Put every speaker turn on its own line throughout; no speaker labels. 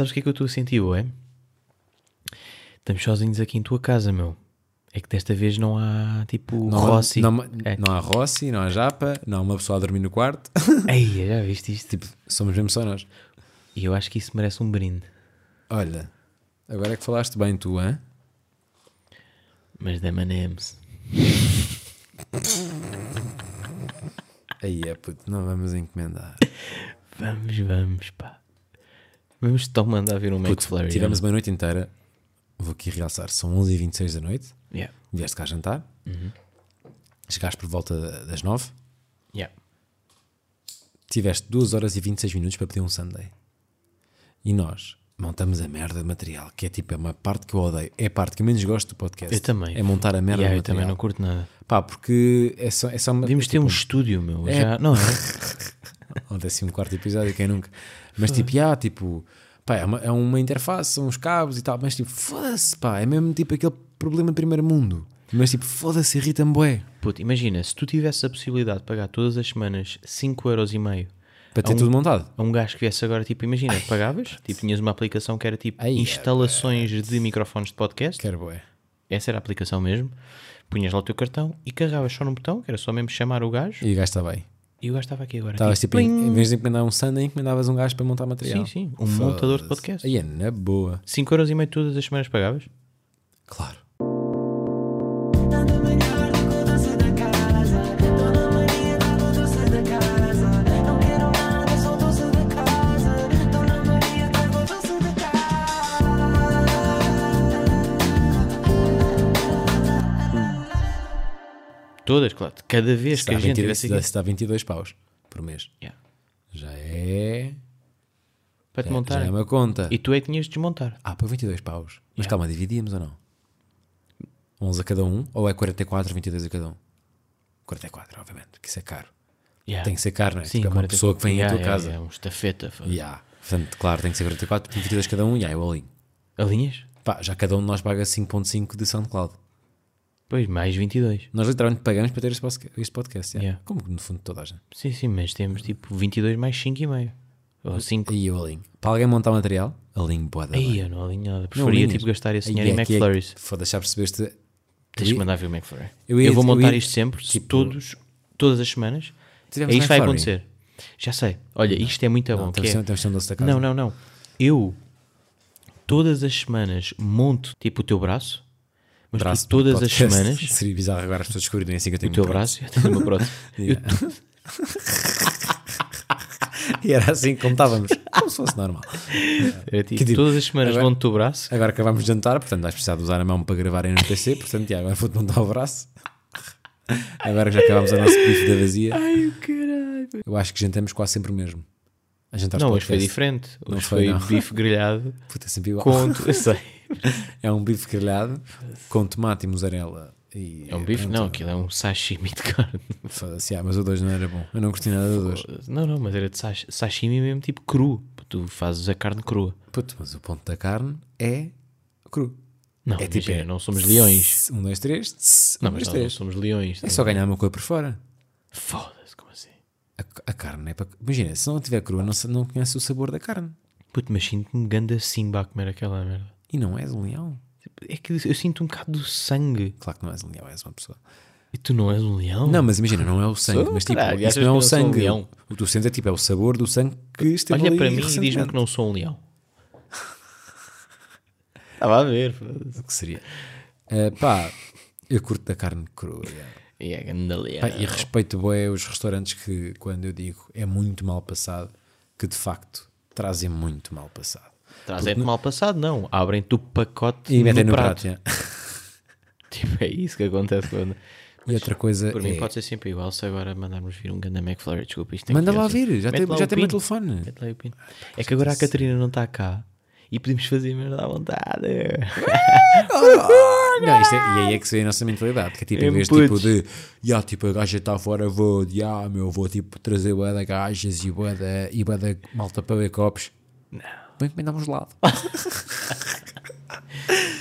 Sabes o que é que eu estou a sentir, é? Estamos sozinhos aqui em tua casa, meu. É que desta vez não há tipo
Não,
Rossi.
não,
É.
não há Rossi, não há Japa, não há uma pessoa a dormir no quarto.
Ei, já viste isto?
tipo, somos mesmo só nós.
E eu acho que isso merece um brinde.
Olha, agora é que falaste bem tu, hein?
Mas da M&M's.
Aí é puto, não vamos encomendar.
Vamos, vamos, pá. Vamos tão mandar vir um McFlurry.
tivemos uma noite inteira. Vou aqui realçar, são 11h26 da noite.
Yeah.
Vieste cá jantar. Chegaste por volta da- das 9.
Yeah.
Tiveste 2 horas e 26 minutos para pedir um Sunday. E nós montamos a merda de material, que é tipo, é uma parte que eu odeio. É a parte que eu menos gosto do podcast.
Eu também.
É montar a merda
Yeah,
de
eu também
material.
não curto nada.
Pá, porque é só, é só uma.
Devíamos
é
ter um
tipo,
estúdio, meu.
É.
Já, não é?
Ao décimo quarto episódio, quem nunca. Mas tipo, já, tipo, pá, é uma, é uma interface, são uns cabos e tal, mas tipo, foda-se, pá, é mesmo tipo aquele problema de primeiro mundo. Mas tipo, foda-se, irrita-me bué.
Puto, imagina, se tu tivesses a possibilidade de pagar todas as semanas 5,5€
Para ter
um-
tudo montado.
a um gajo que viesse agora, tipo, imagina, pagavas, tipo, tinhas uma aplicação que era tipo
Ai, é,
instalações de microfones de podcast,
Quero bué.
essa era a aplicação mesmo, punhas lá o teu cartão e carregavas só num botão, que era só mesmo chamar o gajo,
E o gajo está bem.
E o gajo estava aqui agora.
Estavas tipo, em,
plim.
em vez de encomendar um Sunday, encomendavas um gajo para montar material.
Sim, sim, um montador de podcast.
Aí é na boa.
5,5€ todas as semanas pagavas?
Claro.
Todas, claro. Cada vez que
Está
a gente
22,
tivesse aqui...
está a 22 paus por mês.
Yeah.
Já é.
Para te
Já,
montar.
já é uma conta.
E tu é que tinhas de desmontar.
Ah, por 22 paus. Mas
Yeah.
calma, dividíamos ou não? 11 a cada um? Ou é 44, 22 a cada um? 44, obviamente, que isso é caro.
Yeah.
Tem que ser caro, não é?
Sim,
Tipo, é uma
40
pessoa que vem
Yeah,
à tua
yeah,
casa.
yeah, um estafeta.
Yeah. Portanto, claro, tem que ser 44, 22 cada um, e aí eu alinho.
Alinhas?
Pá, já cada um de nós paga 5.5 de SoundCloud.
Pois, mais 22.
Nós literalmente pagamos para ter este podcast. Yeah. Como que no fundo toda a gente.
Sim, sim, mas temos tipo 22 mais 5,5. Ou 5.
Aí eu alinho. Para alguém montar material, alinho boa da
Aí eu não alinho nada.
Não
Preferia tipo gastar esse dinheiro em
é que
McFlurries.
Foda-se, já percebeste.
Tens que mandar ver o McFlurry.
Eu
Eu, vou
eu
montar
ia-
isto sempre,
tipo-
todos, todas as semanas. É isto que vai acontecer. Já sei. Olha, isto é muito bom.
Não,
que
temos,
é-
da casa.
Não, não, não. Eu todas as semanas monto tipo o teu braço, mas
Braço
todas as semanas
Seria bizarro agora as pessoas descobrirem assim que eu tenho
o teu braço, eu tenho uma prótese.
Yeah. E era assim que contávamos. Como se fosse normal.
Era tipo,
Que tipo,
todas as semanas
agora-
monto o teu braço.
Agora acabámos de jantar, portanto vais precisar de usar a mão para gravar no PC, portanto, já, agora vou-te montar o braço. Agora que já acabámos o nosso bife da vazia,
Ai, caralho.
eu acho que jantamos quase sempre o mesmo. A jantar
Não, hoje foi diferente.
Não
Hoje
foi,
foi,
não.
bife grelhado
Puta, é sempre igual.
com. Eu sei.
É um bife grelhado com tomate e mussarela. E,
É um bife?
pronto,
Não, aquilo é um sashimi de carne.
Foda-se, ah, mas o 2 não era bom. Eu não gostei nada do 2.
Não, não, mas era de sash- sashimi mesmo tipo cru. Tu fazes a carne crua.
Puto, mas o ponto da carne é cru.
Não,
É
é
tipo, é-
não somos leões.
Um, dois, três. tss,
Não,
um,
mas
dois,
não
três.
somos leões.
É só ganhar uma coisa por fora.
Foda-se, como assim?
A, a carne é para. Imagina, se não tiver crua, não, não conhece o sabor da carne.
Puto, mas sinto-me ganda simba a comer aquela merda.
E não és um leão.
É que eu sinto um bocado do sangue.
Claro que não és um leão, és uma pessoa.
E tu não és um leão?
Não, mas imagina, não é o sangue.
Sou,
mas tipo,
caralho,
isso não é o
sou um
sangue.
leão?
O que tu sentes é tipo, é o sabor do sangue que esteve
Olha para mim e diz-me que não sou um leão. Estava a ver.
O que seria? Eh, pá, eu curto da carne crua.
E é ganda leão.
Pá, e respeito bem os restaurantes que, quando eu digo é muito mal passado, que de facto trazem muito mal passado.
Trazem-te mal passado, não. Abrem-te o pacote
E metem no,
prato.
prato.
Tipo, é isso que acontece quando...
E outra coisa
Por mim
é.
pode ser sempre igual se agora mandarmos vir um ganda McFlurry. Desculpa, isto tem
Manda
que
lá
assim.
vir, já tem,
lá
já tem meu telefone.
Pin. É que agora a Catarina não está cá e podemos fazer merda à vontade.
Não, isto é- e aí é que se vê a nossa mentalidade, que é tipo, em vez tipo de, já, tipo, a gaja está fora, vou, já, meu, vou tipo trazer bué de gajas e bué de, e bué de malta para ver copos. Não. Vem encomendar um gelado.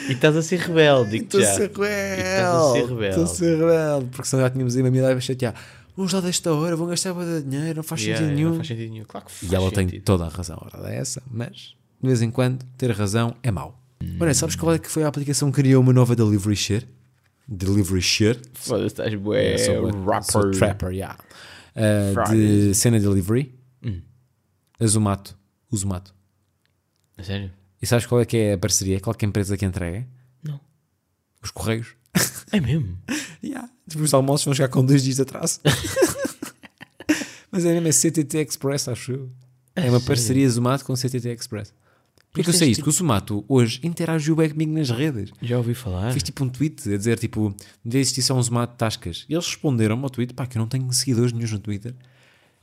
E estás a ser rebelde, digo
Estou a
já.
ser
estás a ser
rebelde. Estou a ser rebelde. Porque senão já tínhamos aí uma amiga a chatear. Vamos lá desta hora, vão gastar de dinheiro, não faz
Yeah,
nenhum.
Não faz sentido nenhum. Claro que faz
E ela tem
sentido.
toda a razão, a verdade é essa, mas de vez em quando, ter razão é mau. Olha, sabes qual é que foi a aplicação que criou uma nova delivery share? Delivery share?
Foda-se, estás bué,
sou,
rapper.
sou trapper, yeah. Uh, de cena delivery. A Zumato. O Zumato.
A Sério?
E sabes qual é que é a parceria? Qual que é a empresa que entrega?
Não.
Os Correios.
É mesmo?
Yeah. Tipo, os almoços vão chegar com dois dias de atraso. Mas é mesmo, é CTT Express, acho eu. É uma parceria Zumato com CTT Express. Porquê que eu sei
tens
isto? Que o Zumato hoje interagiu bem comigo nas redes.
Já ouvi falar.
Fiz tipo um tweet a dizer tipo, devia existir só um Zumato de tascas. E eles responderam ao tweet, pá, que eu não tenho seguidores nenhum no Twitter.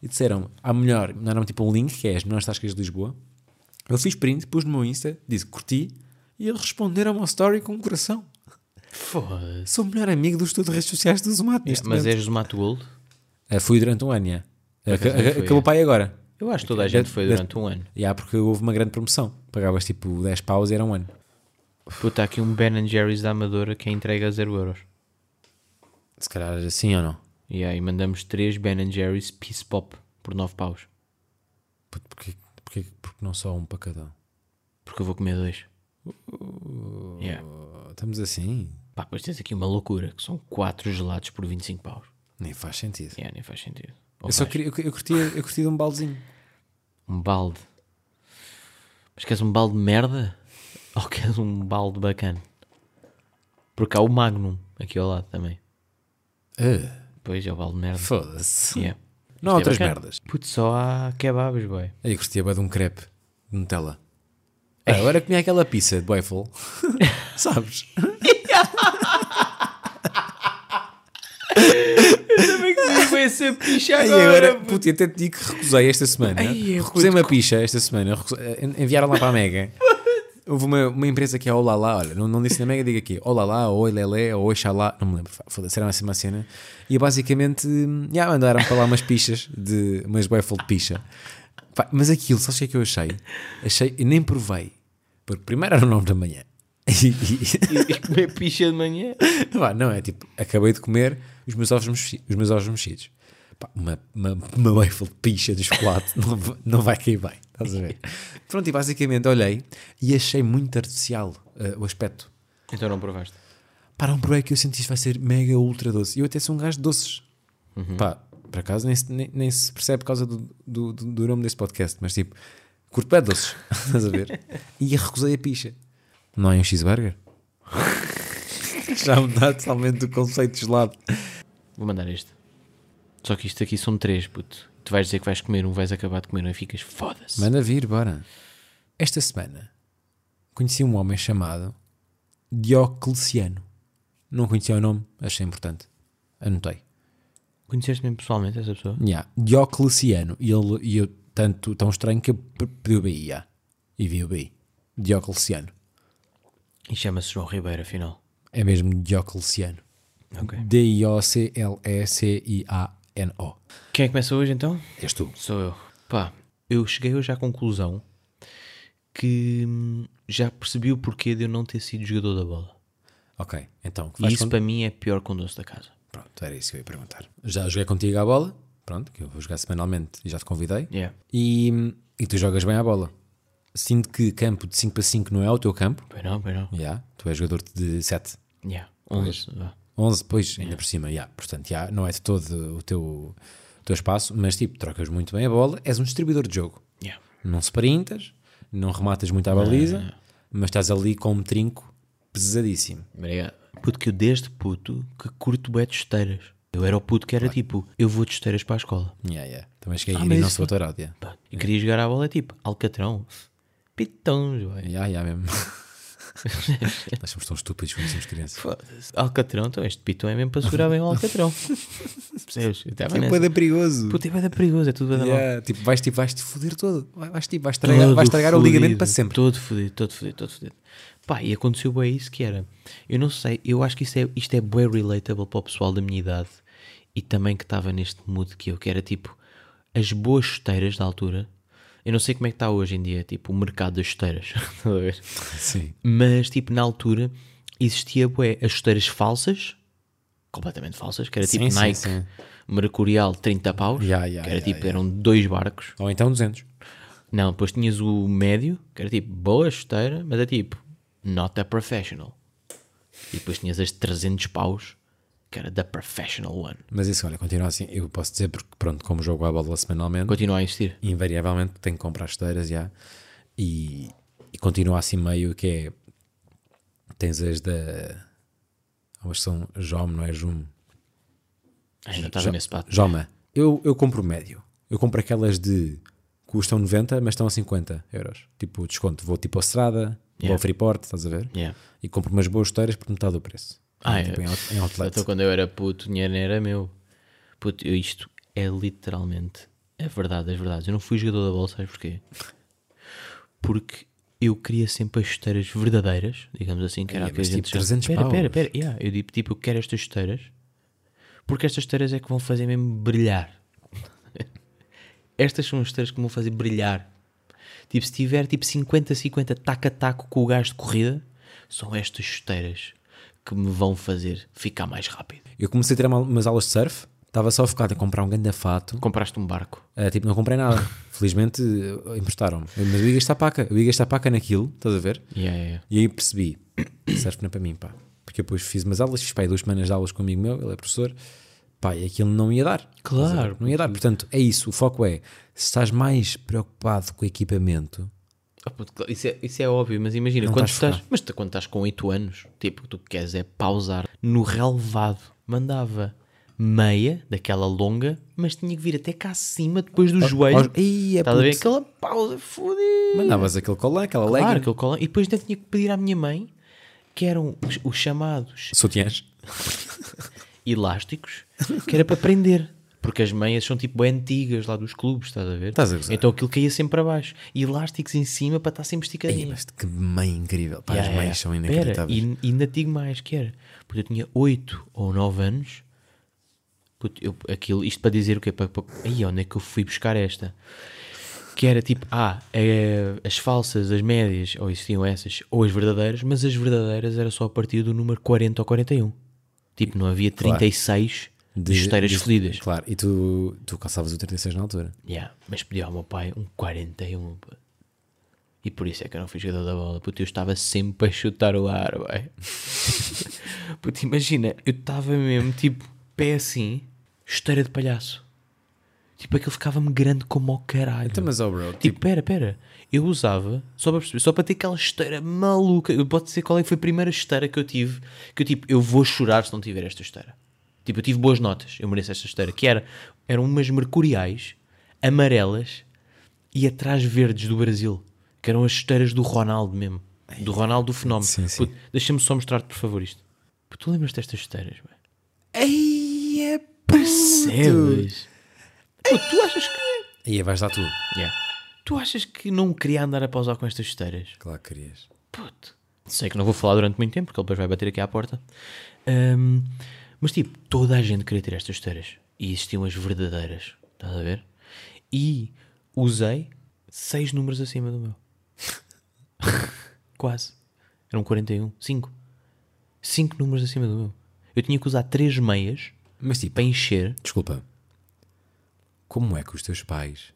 E disseram, há melhor, mandaram tipo um link, que é as melhores tascas de Lisboa. Eu fiz print, pus no meu Insta, disse curti, e eles responderam ao story com um coração.
Foda-se.
Sou o melhor amigo dos todas as redes sociais do Zumato.
Yeah, mas
momento.
és do Mato Gold?
Ah, fui durante um ano, aca-
fui,
Acabou
é.
para aí agora.
Eu acho que toda a gente foi durante um ano.
Já, porque houve uma grande promoção. Pagavas tipo 10 paus e era um ano.
Puta, aqui um Ben Jerry's da Amadora que é entregue a 0 euros.
Se calhar assim ou não.
E aí mandamos 3 Ben Jerry's Peace Pop por 9 paus.
Puto, Porquê, porquê, porque não só um para cada um?
Porque eu vou comer dois. Yeah.
Oh, Estamos assim.
Pá, depois tens aqui uma loucura que são 4 gelados por 25 paus.
Nem faz sentido.
Yeah, nem faz sentido. Ou
Eu só queria, eu, eu, curtia, eu curtia de um baldezinho.
Um balde. Mas queres um balde de merda? Ou queres um balde bacana? Porque há o Magnum aqui ao lado também.
Ah,
Pois é o balde de merda.
Foda-se.
Yeah.
Não há
é
outras
bacana.
merdas.
Putz, só há kebabs, boy.
Aí eu curtia bué de um crepe de Nutella. Ah, agora comia aquela pizza de waffle. Sabes?
Também que foi essa picha
E agora, puto, eu até te digo que recusei esta semana.
Ai,
recusei uma picha esta semana. eh, Enviaram lá para a Mega. Houve uma, uma empresa que é Olá olha, não, não disse na Mega, diga aqui Olá ou Oi Lelé, ou Oi Xalá, não me lembro, foda-se, era assim uma cena. E basicamente, já mandaram para lá umas pichas, de, umas waffle de picha. Mas aquilo, só sei que eu achei, achei, e nem provei, porque primeiro era o nome da manhã. E- e-
E comer picha de manhã.
Pá, não, é tipo, acabei de comer os meus ovos, mexi- os meus ovos mexidos. Pá, uma, uma, uma waffle de picha de chocolate não, não vai cair bem, estás a ver? Pronto, e basicamente olhei e achei muito artificial eh, o aspecto.
Então não provaste.
Pá, não provei que eu senti que vai ser mega ultra doce. E eu até sou um gajo de doces. Pá, por acaso nem se, nem, nem se percebe por causa do, do, do- do nome desse podcast, mas tipo, curto bem doces, estás a ver? E recusei a picha. Não é um cheeseburger? Já me dá totalmente do conceito de gelado.
Vou mandar este. Só que isto aqui são três, puto. Tu vais dizer que vais comer um, vais acabar de comer um e ficas foda-se.
Manda vir, bora. Esta semana conheci um homem chamado Diocleciano. Não conhecia o nome, achei importante. Anotei.
Conheceste mesmo pessoalmente essa pessoa?
Yeah. Diocleciano. E ele, e eu, tanto tão estranho que eu pe- pedi o BI. yeah. E vi o BI. Diocleciano.
E chama-se João Ribeiro, afinal.
É mesmo Diocleciano.
Ok.
D-I-O-C-L-E-C-I-A-N-O.
Quem é que começa hoje então?
És tu.
Sou eu. Pá, eu cheguei hoje à conclusão que hum, já percebi o porquê de eu não ter sido jogador da bola.
Ok, então.
E isso para mim é pior que o doce da casa.
Pronto, era isso que eu ia perguntar. Já joguei contigo à bola. Pronto, que eu vou jogar semanalmente e já te convidei.
Yeah.
E, e tu jogas bem à bola. Sinto que campo de 5 para 5 não é o teu campo.
Pois não, pois não.
Já, tu és jogador de 7.
Yeah. 11. vá.
11, depois ainda por cima, já. Portanto, já, não é de todo o teu, o teu espaço, mas tipo, trocas muito bem a bola, és um distribuidor de jogo.
Yeah.
Não sprintas, não rematas muito à baliza, mas estás ali com um trinco pesadíssimo.
Obrigado. Puto, que eu desde puto que curto bué de esteiras. Eu era o puto que era tipo, eu vou de esteiras para a escola.
Yeah, yeah. Também cheguei a
Ah,
ir
mas
e não sou doutorado. Yeah.
E queria jogar a bola tipo, Alcatrão. Pitões, ué.
Yeah, yeah, mesmo. Nós somos tão estúpidos quando somos crianças.
Alcatrão, então este pitão é mesmo para segurar bem o Alcatrão. Percebes? Nessa.
É perigoso.
Puta, é da perigoso, é tudo.
Yeah, tipo, vais, tipo, vais te foder todo. Vai- Vais, tipo, vais estragar, vais estragar o ligamento para sempre.
Todo fodido, todo fodido, todo fodido. Pá, e aconteceu bem isso que era. Eu não sei, eu acho que isto é, isto é bem relatable para o pessoal da minha idade e também que estava neste mood que eu, que era tipo as boas chuteiras da altura. Eu não sei como é que está hoje em dia, tipo, o mercado das chuteiras. Estás a ver?
Sim.
Mas, tipo, na altura existia bué, as chuteiras falsas, completamente falsas, que era tipo
Sim, sim,
Nike
sim.
Mercurial 30 paus,
Ya, ya,
que era
ya,
tipo, eram dois barcos.
Ou então 200.
Não, depois tinhas o médio, que era tipo boa chuteira, mas é tipo not a professional. E depois tinhas as 300 paus, que era the professional one.
Mas isso, olha, continua assim. Eu posso dizer porque, pronto, como jogo a bola semanalmente,
Continua a existir.
invariavelmente tenho que comprar chuteiras já. E, e continua assim meio que é. Tens as da. Elas são Jom, não é Jum?
Ainda estava nesse pato.
Joma. Eu, eu compro médio. Eu compro aquelas de. custam 90, mas estão a 50 euros. Tipo, desconto. Vou tipo ao Strada, vou
Yeah.
ao Freeport, estás a ver?
Yeah.
E compro umas boas chuteiras por metade do preço.
Ah,
tipo,
é.
em, out- em outlet.
Então quando eu era puto, o dinheiro era meu. Puto, eu- isto é literalmente a verdade das verdades. Eu não fui jogador da bola, sabes porquê? Porque eu queria sempre as chuteiras verdadeiras, digamos assim, que era o que a gente...
tipo 300
Pera, pera, pera. Yeah, eu digo, tipo, eu quero estas chuteiras porque estas chuteiras é que vão fazer mesmo brilhar. estas são as chuteiras que me vão fazer brilhar. Tipo, se tiver tipo 50-50 taco a taco com o gajo de corrida, são estas chuteiras que me vão fazer ficar mais rápido.
Eu comecei a ter uma- umas aulas de surf, estava só focado em comprar um grande fato.
Compraste um barco.
Ah, tipo, não comprei nada. Felizmente eh, emprestaram-me. Mas eu ia gastar paca. Eu ia gastar paca naquilo, estás a ver?
Yeah, yeah, yeah.
E aí percebi, serve não é para mim, pá. Porque eu depois fiz umas aulas, fiz pá, duas semanas de aulas com um amigo meu, ele é professor, pá, e aquilo não ia dar.
Claro?
Não ia dar. Portanto, é isso. O foco é, se estás mais preocupado com o equipamento,
Isso é, isso é óbvio, mas imagina,
Não
quando
estás
estás, mas tu, quando estás com 8 anos, tipo, o que tu queres é pausar no relevado. Mandava meia, daquela longa, mas tinha que vir até cá acima, depois do joelho.
Ih, é
Estás a ver? Aquela pausa, fodida.
mandavas aquele colã, aquela
Claro,
legging,
aquele colar. E depois ainda tinha que pedir à minha mãe, que eram os, os chamados
sutiãs.
elásticos, que era para prender. Porque as meias são tipo bem antigas lá dos clubes, estás a ver?
Estás a
então aquilo caía sempre para baixo. E elásticos em cima para estar sempre
Ei,
esticadinho.
mas que mãe incrível. Pá,
Yeah,
as
yeah.
são
Pera,
inacreditáveis.
e, e ainda digo mais, que era, porque eu tinha 8 ou 9 anos, puto, eu, aquilo, isto para dizer o quê? Para, para, aí, onde é que eu fui buscar esta? Que era tipo, ah, é, as falsas, as médias, ou existiam essas, ou as verdadeiras, mas as verdadeiras era só a partir do número 40 ou 41. Tipo, não havia 36 de, chuteiras
de-
fodidas.
Claro, e tu, tu calçavas o 36 na altura.
Yeah, mas pedi ao meu pai um 41. pá. E por isso é que eu não fui jogador da bola. Puto, eu estava sempre a chutar o ar, vai. Puto, imagina, eu estava mesmo tipo, pé assim, esteira de palhaço. Tipo, aquilo ficava-me grande como ao caralho.
Então, mas, oh, bro,
Tipo, pera, pera. Eu usava, só para perceber, só para ter aquela esteira maluca. Eu posso dizer qual é que foi a primeira esteira que eu tive. Que eu tipo, eu vou chorar se não tiver esta esteira. Tipo, eu tive boas notas, eu mereço esta esteira. Que era, eram umas mercuriais, amarelas e atrás verdes do Brasil. Que eram as esteiras do Ronaldo mesmo. Do Ronaldo do Fenómeno.
Sim, sim.
Deixa-me só mostrar-te, por favor, isto. Puto, tu lembras destas esteiras, velho?
Ei, é
Percebes? Puto, tu achas que.
Aí vais dar tu.
Yeah. Tu achas que não queria andar a pausar com estas esteiras?
Claro que querias.
Puto. Sei que não vou falar durante muito tempo, porque ele depois vai bater aqui à porta. Ahm, mas tipo, toda a gente queria ter estas esteiras. E existiam as verdadeiras. Estás a ver? E usei seis números acima do meu. Quase. Eram 41. 5. 5 números acima do meu. Eu tinha que usar três meias
Mas tipo,
para encher.
desculpa. Como é que os teus pais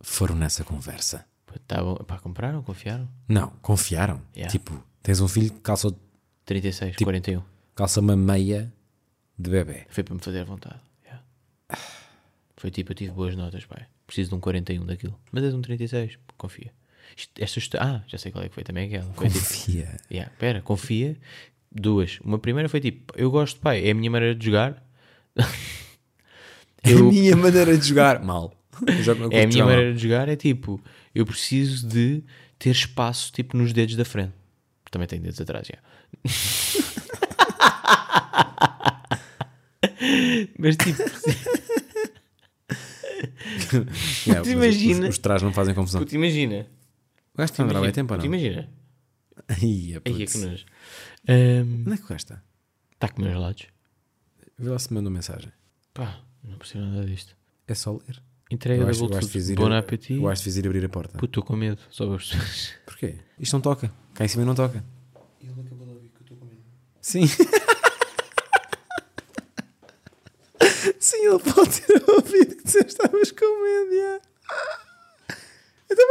foram nessa conversa?
Bom. Pá, compraram? Confiaram?
Não, confiaram.
Yeah.
Tipo, tens um filho que calça,
36, 41.
calça uma meia de bebê.
Foi para me fazer à vontade. yeah. Foi tipo, eu tive boas notas, pai. Preciso de um 41 daquilo. Mas és um 36, confia. Esta ah, já sei qual é que foi também aquela. Foi tipo,
Confia.
yeah, pera, confia. Duas. Uma primeira foi tipo, eu gosto, pai, é a minha maneira de jogar.
É a
Eu-
minha maneira de jogar. Mal. Eu eu
É a minha
mal.
maneira de jogar, é tipo, eu preciso de ter espaço tipo nos dedos da frente. Também tenho dedos atrás, já. Mas tipo,
Yeah,
Tu
mas
imagina-
Os, os trás não fazem confusão.
puto, imagina.
O gajo está a demorar bem tempo ou
puto,
não?
imagina.
Aí, é
Aí é que. Ahm,
Onde é que o gajo está?
Está a comer gelados?
Vê lá se me mandou mensagem.
Pá, não percebo nada disto.
É só ler.
Entrega da Bluetooth. appetit.
acho que fiz ir abrir a porta.
Puto, estou com medo. Só para as pessoas.
Porquê? Isto não toca. Cá em cima não toca.
Ele acabou de ouvir que eu estou com medo.
Sim. Sim, ele pode ter ouvido que tu estavas com medo. já. Muita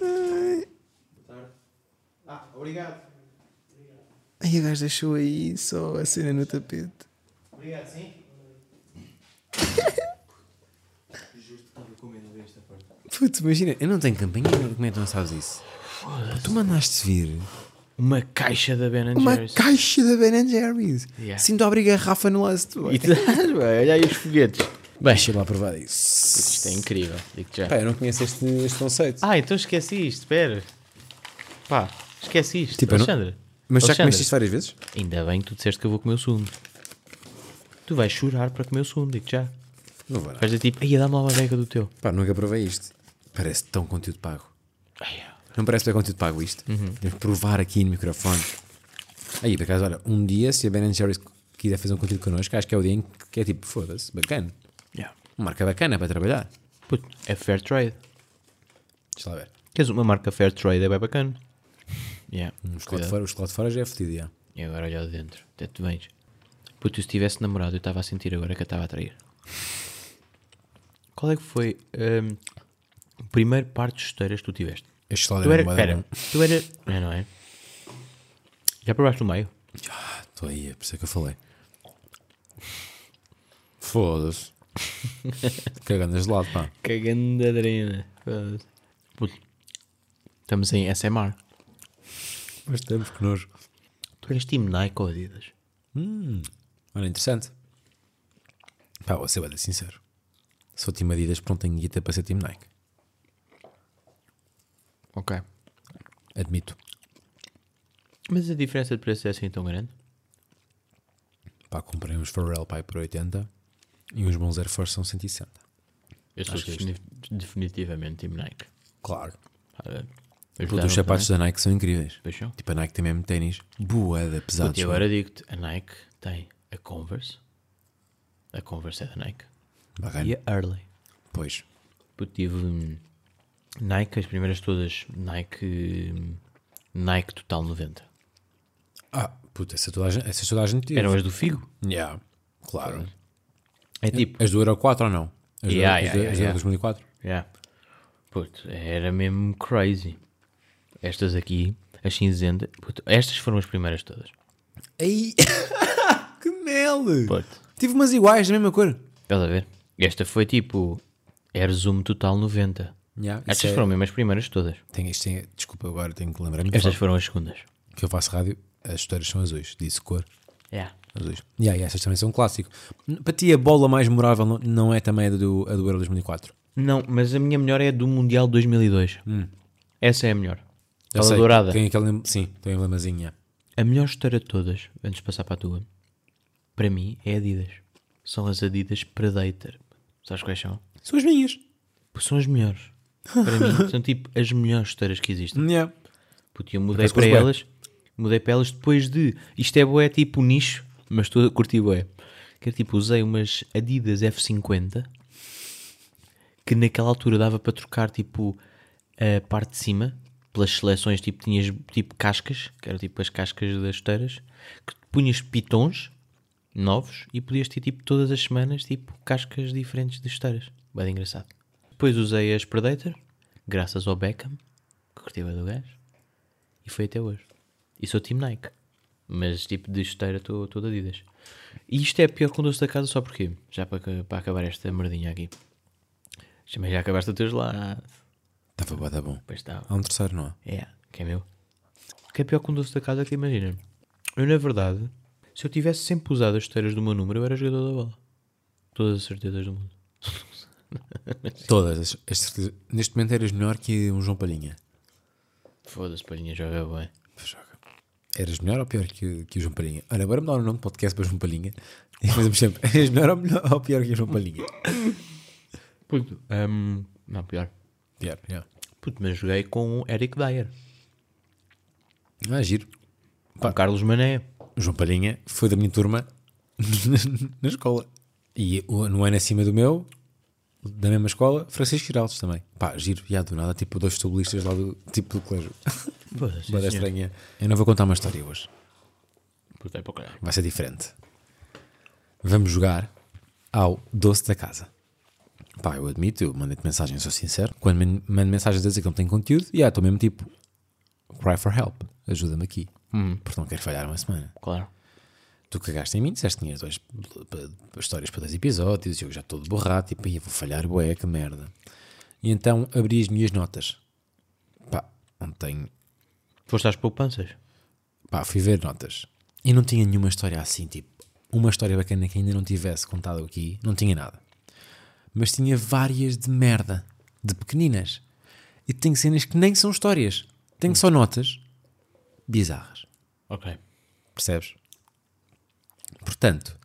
pobre.
Ah, obrigado.
Aí a gaja deixou aí só a cena no tapete.
Obrigado, sim. Justo estava com medo de ver esta parte.
Putz, imagina, eu não tenho campanha, como é que tu não sabes isso? Tu mandaste vir
Uma caixa da Ben
uma
Jerry's.
caixa da Ben Jerry's.
Yeah.
Sinto a abrir a Rafa no last.
E tu bem, olha aí os foguetes. Bem,
Deixa lá provar isso.
isto é incrível, já.
Pá, eu não conheço este, este conceito.
Ah, então esqueci isto, espera. Pá, esqueci isto.
Tipo, eu não-
Alexandre.
Mas já
Alexandre,
comeste isto várias vezes?
Ainda bem que tu disseste que eu vou comer o segundo. Tu vais chorar para comer o segundo, digo já.
Não vai.
Vais dizer tipo, aí dá-me lá uma beca do teu.
Pá, nunca provei isto. Parece tão conteúdo pago.
Ai,
Não parece ter conteúdo pago isto?
Uhum.
Temos que provar aqui no microfone. Aí, por acaso, olha, um dia, se a Ben Jerry's quiser fazer um conteúdo connosco, acho que é o dia em que é tipo, foda-se, bacana.
yeah.
Uma marca bacana para trabalhar.
Puto, é fair trade.
Deixa lá ver.
Queres uma marca fair trade, é bem bacana. Yeah.
Um chocolate fora, o chocolate fora já é fodido, já.
E agora olha dentro, até tu vens. Puto, se tivesse namorado, eu estava a sentir agora que eu estava a trair. Qual é que foi hum, o primeiro par de chuteiras que tu tiveste?
Este chocolate
Tu
é
era,
uma
pera, tu era, é, não é? Já provaste o meio?
Ah, estou aí, é por isso é que eu falei. Foda-se. Cagando de lado, pá.
Cagando a drena. Foda-se. Estamos em SMR.
Mas estamos que nojo.
Tu eras time Nike ou Adidas?
Olha, interessante. Pá, vou ser bem sincero. Se for time Adidas, pronto, tenho guita para ser time Nike.
Ok.
Admito.
Mas a diferença de preço é assim tão grande?
Pá, comprei uns Pharrell Pai por 80 e uns bons Air Force são 160.
Eu sou
é
defini- definitivamente time Nike.
Claro.
Ah,
Puto, os sapatos da Nike são incríveis.
Paixão.
Tipo, a Nike tem mesmo ténis boeda pesados.
E agora digo-te, a Nike tem a Converse. A Converse é da Nike.
Bacana.
E a Early.
Pois.
Puto, tive hum, Nike, as primeiras todas, Nike, Nike Total 90.
Ah, puta, essa toda a gente, essa toda a gente teve.
Eram as do Figo.
Yeah, claro.
É tipo,
As do Euro 4 ou não? As do,
Yeah,
as
yeah,
do,
yeah,
as do
yeah.
2004?
yeah. Puto, era mesmo crazy. Estas aqui, as cinzentas, puto, estas foram as primeiras todas.
Ei, que mel!
Puto,
Tive umas iguais, da mesma cor.
estás a ver? Esta foi tipo, Air Zoom Total 90.
Yeah,
Estas
é-
foram mesmo as primeiras todas.
Tem, isto tem, desculpa, agora tenho que lembrar-me
Estas foram as segundas.
que eu faço rádio, as histórias são azuis. Disse cor,
Yeah.
azuis. Yeah, yeah, estas também são um clássico. Para ti, a bola mais memorável não, não é também a do, a do Euro 2004?
Não, mas a minha melhor é a do Mundial 2002. Essa é a melhor.
Hum.
Aquela
sei,
dourada.
Tem aquele, sim, tem emblemazinho. yeah.
A melhor história de todas, antes de passar para a tua, para mim é Adidas. São as Adidas Predator. Sabes quais são?
São as minhas.
São as melhores. Para mim, são tipo as melhores histórias que existem.
Yeah.
Puto, eu mudei para elas, mudei para elas depois de. Isto é boé tipo nicho, mas estou a curtir bué. Que é tipo, usei umas Adidas F50 que naquela altura dava para trocar tipo a parte de cima pelas seleções, tipo, tinhas tipo cascas, que eram tipo as cascas das esteiras, que punhas pitons novos e podias ter tipo todas as semanas tipo cascas diferentes de esteiras. Bem engraçado. Depois usei as Predator, graças ao Beckham, que curti bué do gajo. E foi até hoje. E sou Team Nike. Mas tipo de esteira estou todo Adidas. E isto é pior com doce da casa só porque Já para, para acabar esta merdinha aqui. Também já acabaste o teu gelado.
Estava bué da bom.
Pois está.
Há um terceiro, não há?
É, que é meu. O que é pior com doce da casa que imagina. Eu na verdade, se eu tivesse sempre usado as esteiras do meu número, eu era jogador da bola. Todas as certezas do mundo.
Todas. as- as certeza- neste momento eras melhor que um João Palhinha.
Foda-se, palhinha, joga bem.
Eras melhor ou pior que, que o João Palhinha? Olha, agora me dá o nome do podcast para João Palhinha e fazemos sempre. Eras melhor ou, melhor ou pior que o João Palhinha?
Puto. hum, não, pior.
Pior, yeah.
Puto, mas joguei com o Eric Dyer.
Ah, giro.
Com o Carlos Mané.
O João Palhinha foi da minha turma na escola. E no ano acima do meu, da mesma escola, Francisco Giraldes também. Pá, giro. E do nada, tipo, dois futebolistas lá do tipo do colégio. Boa estranha. Eu não vou contar uma história hoje.
É caralho.
Vai ser diferente. Vamos jogar ao doce da casa. Pá, eu admito, eu mandei-te mensagem, sou sincero. Quando me- mando mensagens a dizer que não tenho conteúdo, e yeah, estou mesmo tipo, cry for help, ajuda-me aqui. Porque não quero falhar uma semana.
Claro.
Tu cagaste em mim, disseste que tinhas dois, histórias para dois episódios, e eu já estou de borrado, tipo, "Ih, vou falhar, bué, que merda. E então abri as minhas notas. Pá, não tenho.
Foste às poupanças?
Pá, fui ver notas. E não tinha nenhuma história assim, tipo, uma história bacana que ainda não tivesse contado aqui, não tinha nada. Mas tinha várias de merda, de pequeninas. E tenho cenas que nem são histórias. Tenho só notas bizarras.
Ok.
Percebes? Portanto,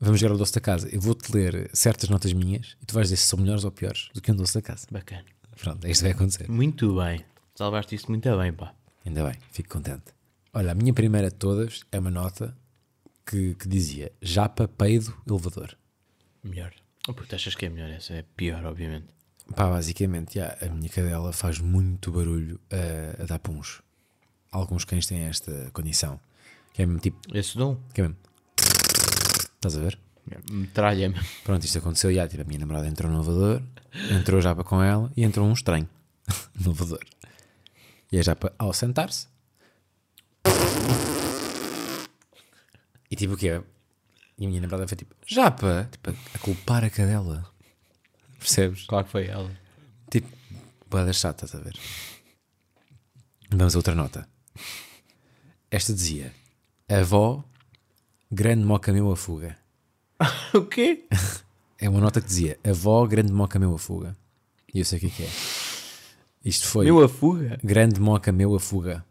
vamos jogar o doce da casa. Eu vou-te ler certas notas minhas e tu vais dizer se são melhores ou piores do que um doce da casa.
Bacana.
Pronto, é isto que vai acontecer.
Muito bem. Salvaste isso muito bem, pá.
Ainda bem, fico contente. Olha, a minha primeira de todas é uma nota que, que dizia Japa, peido, elevador.
Melhor. Oh, porque tu achas que é melhor? Essa é pior, obviamente.
Pá, basicamente, já, a minha cadela faz muito barulho a, a dar puns. Alguns cães têm esta condição. Que é mesmo tipo,
Esse dom?
que é mesmo. Estás a ver?
Metralha-me.
Pronto, isto aconteceu já. Tipo, a minha namorada entrou no elevador, entrou já para com ela e entrou um estranho no elevador. E a japa, ao sentar-se, e tipo o quê? E a minha namorada foi tipo, japa, tipo, a culpar a cadela. Percebes?
Claro que foi ela.
Tipo, boada chata, estás a ver? Vamos a outra nota. Esta dizia: Avó, grande moca meu a fuga.
o quê?
É uma nota que dizia: Avó, grande moca meu a fuga. E eu sei o que é que é. Isto foi.
Meu a fuga?
Grande moca meu a fuga.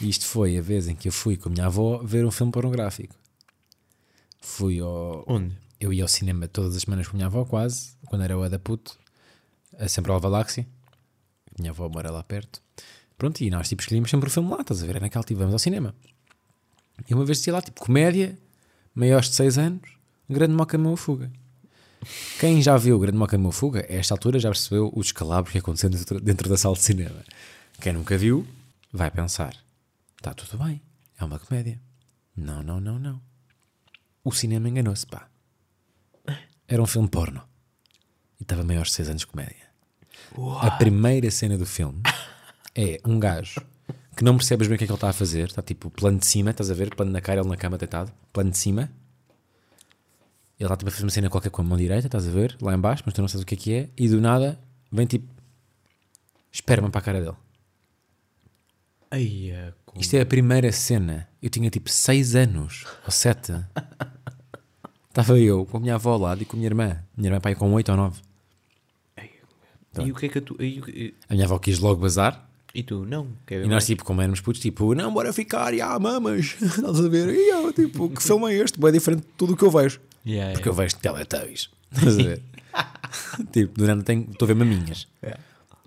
E isto foi a vez em que eu fui com a minha avó ver um filme pornográfico. Fui ao.
Onde?
Eu ia ao cinema todas as semanas com a minha avó, quase, quando era o da puto, a sempre ao Valáxia. A minha avó mora lá perto. Pronto, e nós tipo escolhíamos sempre o filme lá, estás a ver? Era naquela tipo, vamos ao cinema. E uma vez dizia lá, tipo, comédia, maiores de 6 anos, Grande Moca Meu Fuga. Quem já viu Grande Moca Meu Fuga, a esta altura já percebeu o descalabro que aconteceu dentro, dentro da sala de cinema. Quem nunca viu, vai pensar: está tudo bem, é uma comédia. Não, não, não, não. O cinema enganou-se, pá. Era um filme porno. E estava maiores de 6 anos de comédia. A primeira cena do filme é um gajo que não percebes bem o que é que ele está a fazer. Está tipo plano de cima, estás a ver? Plano na cara, ele na cama deitado. Plano de cima. Ele está tipo a fazer uma cena qualquer com a mão direita, estás a ver? Lá em baixo, mas tu não sabes o que é que é. E do nada vem tipo esperma para a cara dele.
Ai, é com...
Isto é a primeira cena. Eu tinha tipo 6 anos ou 7. Estava eu com a minha avó ao lado e com a minha irmã. Minha irmã pai com 8 ou 9.
E o que é que tu... E-
A minha avó quis logo bazar.
E tu? Não. Quer ver
E nós,
mais?
tipo, como éramos putos, tipo, não, bora ficar, e ah, mamas. Estás a ver? E ah, tipo, que filme é este? Bem diferente de tudo o que eu vejo.
Yeah,
Porque
yeah.
eu vejo Teletubbies. Estás a ver? tipo, durante tenho, estou a ver maminhas.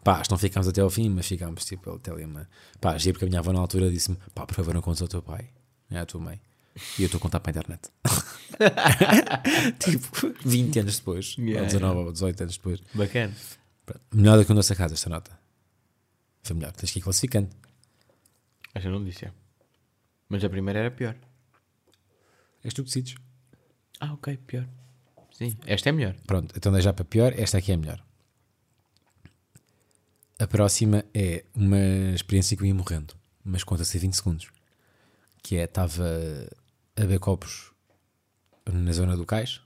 Pá, não ficámos até ao fim, mas ficámos tipo até ali. Uma... Pá, giro porque a minha avó na altura disse-me: pá, por favor, não contes ao teu pai, é à tua mãe. E eu estou a contar para a internet. tipo, 20 anos depois,
Yeah,
ou 19 ou 18 anos depois.
Bacana.
Melhor do que o nosso casa, esta nota. Foi melhor, tens que ir classificando.
Esta não disse. é. Mas a primeira era pior.
És tu que decides.
Ah, ok, pior. Sim, esta é melhor.
Pronto, então deixar para pior, esta aqui é melhor. A próxima é uma experiência que eu ia morrendo, mas conta-se em 20 segundos. Que é, estava a beber copos na zona do cais,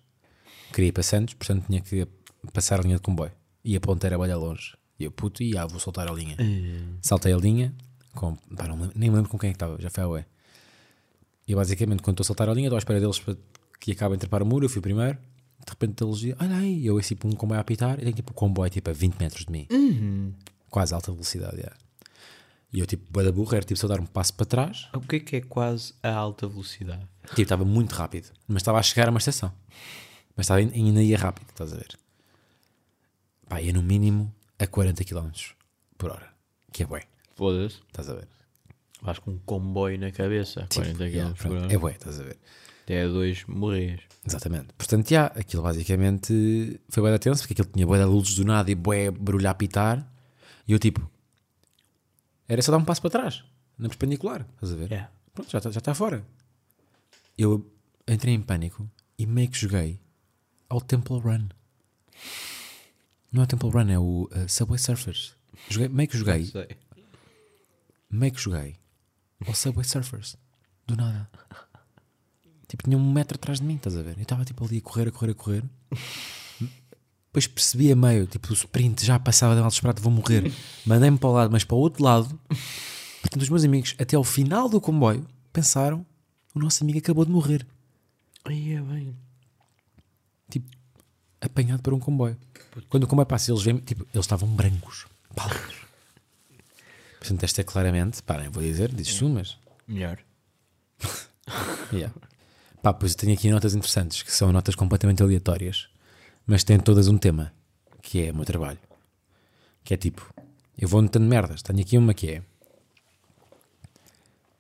queria ir para Santos, portanto tinha que passar a linha de comboio. E a ponta era bem longe. E eu, puto, e ah, vou soltar a linha. Saltei a linha, com, pá, não nem me lembro com quem é que estava, já foi a ué. E eu, basicamente, quando estou a soltar a linha, estou à espera deles para que acabem de trepar o muro. Eu fui primeiro. De repente eles dizem: Olha aí, eu é tipo um comboio a apitar. E tem tipo o comboio tipo, a 20 metros de mim. Quase alta velocidade. já. E eu, tipo, da burra, era tipo só dar um passo para trás.
O que é que é quase a alta velocidade?
Tipo, estava muito rápido. Mas estava a chegar a uma estação. Mas estava, ainda ia rápido, estás a ver? Pá, ia no mínimo a 40 km por hora. Que é bué,
Foda-se.
estás a ver?
Vais com um comboio na cabeça. 40
Tipo,
km
yeah,
por hora.
É bué, estás a ver?
Até a dois morrias.
Exatamente. Portanto, já, aquilo basicamente foi bué da tenso, porque aquilo tinha bué de luzes do nada e bué barulho a apitar. E eu tipo, era só dar um passo para trás, na perpendicular, estás a ver?
Yeah.
Pronto, já está já tá fora. Eu entrei em pânico e meio que joguei ao Temple Run. Não é o Temple Run, é o uh, Subway Surfers. Joguei, meio que joguei, meio que joguei ao Subway Surfers. Do nada. Tipo, tinha um metro atrás de mim, estás a ver? Eu estava tipo ali a correr, a correr, a correr. Depois percebi a meio, tipo, o sprint já passava de mal desesperado, vou morrer. Mandei-me para o lado, mas para o outro lado. Portanto, os meus amigos, até ao final do comboio, pensaram: o nosso amigo acabou de morrer.
Aí é bem.
Tipo, apanhado por um comboio. Quando o comboio passa, eles veem, tipo, eles estavam brancos, pálidos. Portanto, esta é claramente, pá, nem vou dizer, dizes tu, mas.
Melhor.
Yeah. Pá, pois eu tenho aqui notas interessantes, que são notas completamente aleatórias, mas têm todas um tema, que é o meu trabalho. Que é tipo, eu vou notando merdas. Tenho aqui uma que é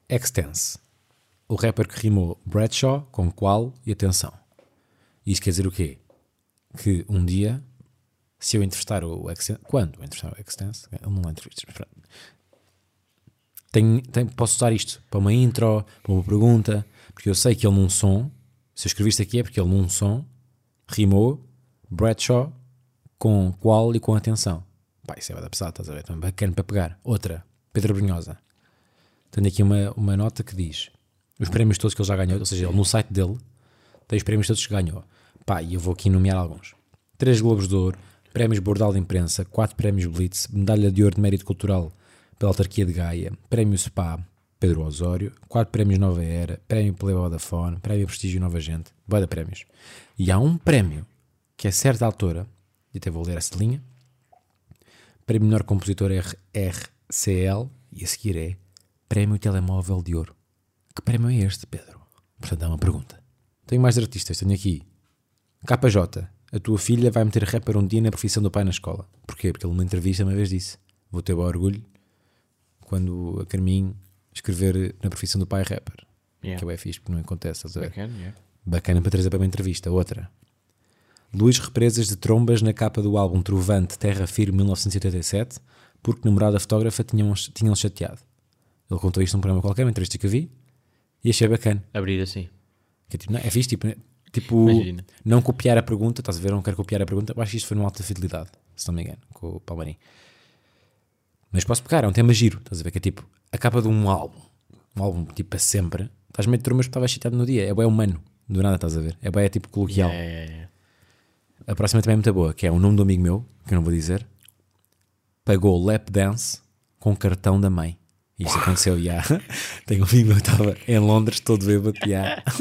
Extense, o rapper que rimou Bradshaw com qual e atenção. Isto quer dizer o quê? Que um dia, se eu entrevistar o Extense, quando eu entrevistar o Extense, ele não pronto. Tenho- tenho- posso usar isto para uma intro, para uma pergunta, porque eu sei que ele num som, se eu escrevi isto aqui é porque ele num som rimou Bradshaw com qual e com atenção. Pá, isso é bada pesado, estás a ver? Também bacana para pegar. Outra, Pedro Brunhosa. Tenho aqui uma, uma nota que diz os prémios todos que ele já ganhou, ou seja, ele no site dele tem os prémios todos que ganhou. Pá, e eu vou aqui nomear alguns. Três Globos de Ouro, prémios Bordal de Imprensa, quatro prémios Blitz, medalha de ouro de mérito cultural pela autarquia de Gaia, prémio SPA, Pedro Osório, quatro prémios Nova Era, prémio Playboy Vodafone, prémio Prestígio Nova Gente, boa de prémios. E há um prémio que é certa autora, e até vou ler essa linha, prémio Menor Compositor R- RCL, e a seguir é prémio Telemóvel de Ouro. Que prémio é este, Pedro? Portanto, é uma pergunta. Tenho mais artistas, tenho aqui KJ, a tua filha vai meter rapper um dia na profissão do pai na escola. Porquê? Porque ele numa entrevista uma vez disse: Vou ter bom orgulho quando a Carminho escrever na profissão do pai rapper.
Yeah.
Que é bem fixe, porque não acontece, estás a ver?
Bacana, yeah.
Bacana para trazer para uma entrevista. Outra. Luís represas de trombas na capa do álbum Trovante Terra Firme 1987 porque namorada fotógrafa tinham, tinham chateado. Ele contou isto num programa qualquer, uma entrevista que eu vi e achei bacana.
Abrir assim.
Que é tipo, não, é fixe, tipo? Tipo
Imagina.
não copiar a pergunta, estás a ver? Não quero copiar a pergunta. Eu acho que isto foi numa alta fidelidade, se não me engano, com o Palmarim. Mas posso pegar, é um tema giro, estás a ver? Que é tipo a capa de um álbum, um álbum tipo para sempre. Estás meio de turmas porque estava excitado no dia, é bem humano, do nada estás a ver? É bem é tipo coloquial.
Yeah, yeah, yeah.
A próxima também é muito boa, que é o nome do amigo meu, que eu não vou dizer, pagou lap dance com cartão da mãe. Isto aconteceu, já. Tenho um amigo meu que estava em Londres, todo bêbado, já.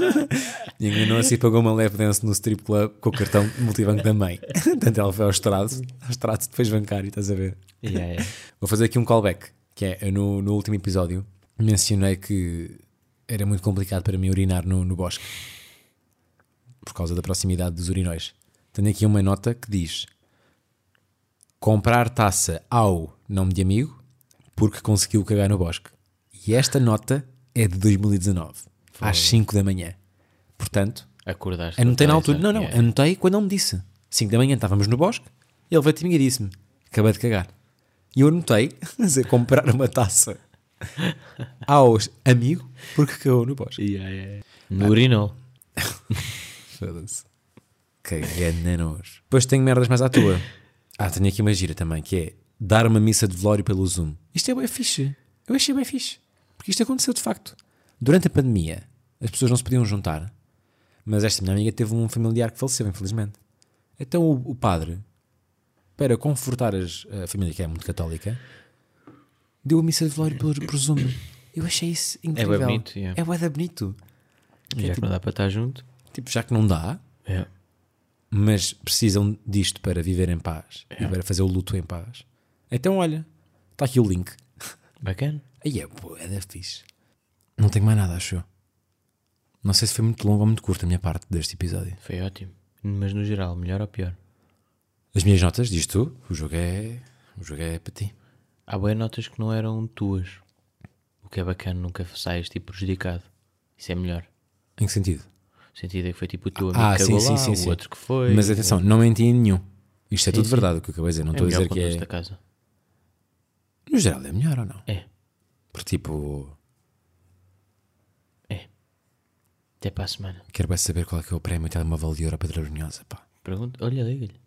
E enganou-se e pagou uma lap dance no strip club com o cartão multibanco da mãe. Portanto, ela foi ao extrato, ao extrato depois bancário, estás a ver?
Yeah, yeah.
Vou fazer aqui um callback, que é no, no último episódio mencionei que era muito complicado para mim urinar no, no bosque por causa da proximidade dos urinóis. Tenho aqui uma nota que diz: comprar taça ao nome de amigo porque conseguiu cagar no bosque. E esta nota é de 2019, às 5 da manhã. Portanto,
Acordaste.
Anotei na altura. Não, não,
yeah.
anotei quando ele me disse. 5 da manhã estávamos no bosque, ele veio te mim e disse-me: Acabei de cagar. E eu anotei a dizer, comprar uma taça aos amigo porque cagou no bosque.
Yeah, yeah. No urinol.
Foda-se. Cagando nojo. Depois tenho merdas mais à tua. Ah, tenho aqui uma gira também, que é dar uma missa de velório pelo Zoom. Isto é bem fixe. Eu achei bem fixe. Porque isto aconteceu de facto. Durante a pandemia, as pessoas não se podiam juntar. Mas esta minha amiga teve um familiar que faleceu, infelizmente. Então o, o padre, para confortar as- a família, que é muito católica, deu a missa de velório por, por Zoom. Eu achei isso incrível.
bonito, yeah.
É da bonito.
Já que não dá para estar junto.
Tipo, já que não dá,
Yeah.
mas precisam disto para viver em paz e para fazer o luto em paz. Então, olha, está aqui o link.
Bacana.
Aí é boa, é fixe. Não tenho mais nada, acho eu. Não sei se foi muito longo ou muito curto a minha parte deste episódio.
Foi ótimo. Mas no geral, melhor ou pior?
As minhas notas, diz tu, o jogo é, o jogo é para ti.
Há boas notas que não eram tuas. O que é bacana, nunca sais tipo prejudicado. Isso é melhor.
Em que sentido?
O sentido é que foi tipo o teu amigo
Ah,
que
sim, sim,
lá,
sim,
o
sim.
outro que foi.
Mas atenção, não menti em nenhum. Isto é
Sim,
tudo
sim.
verdade o que eu acabei de dizer. Não
é
estou a dizer que
todos da
é.
casa.
No geral é melhor ou não?
É,
Porque tipo,
é. Até para a semana.
quero bem saber qual é que é o prémio telemóvel de ouro a Pedro Brunhosa, pá.
Pergunta, olha, liga-lhe.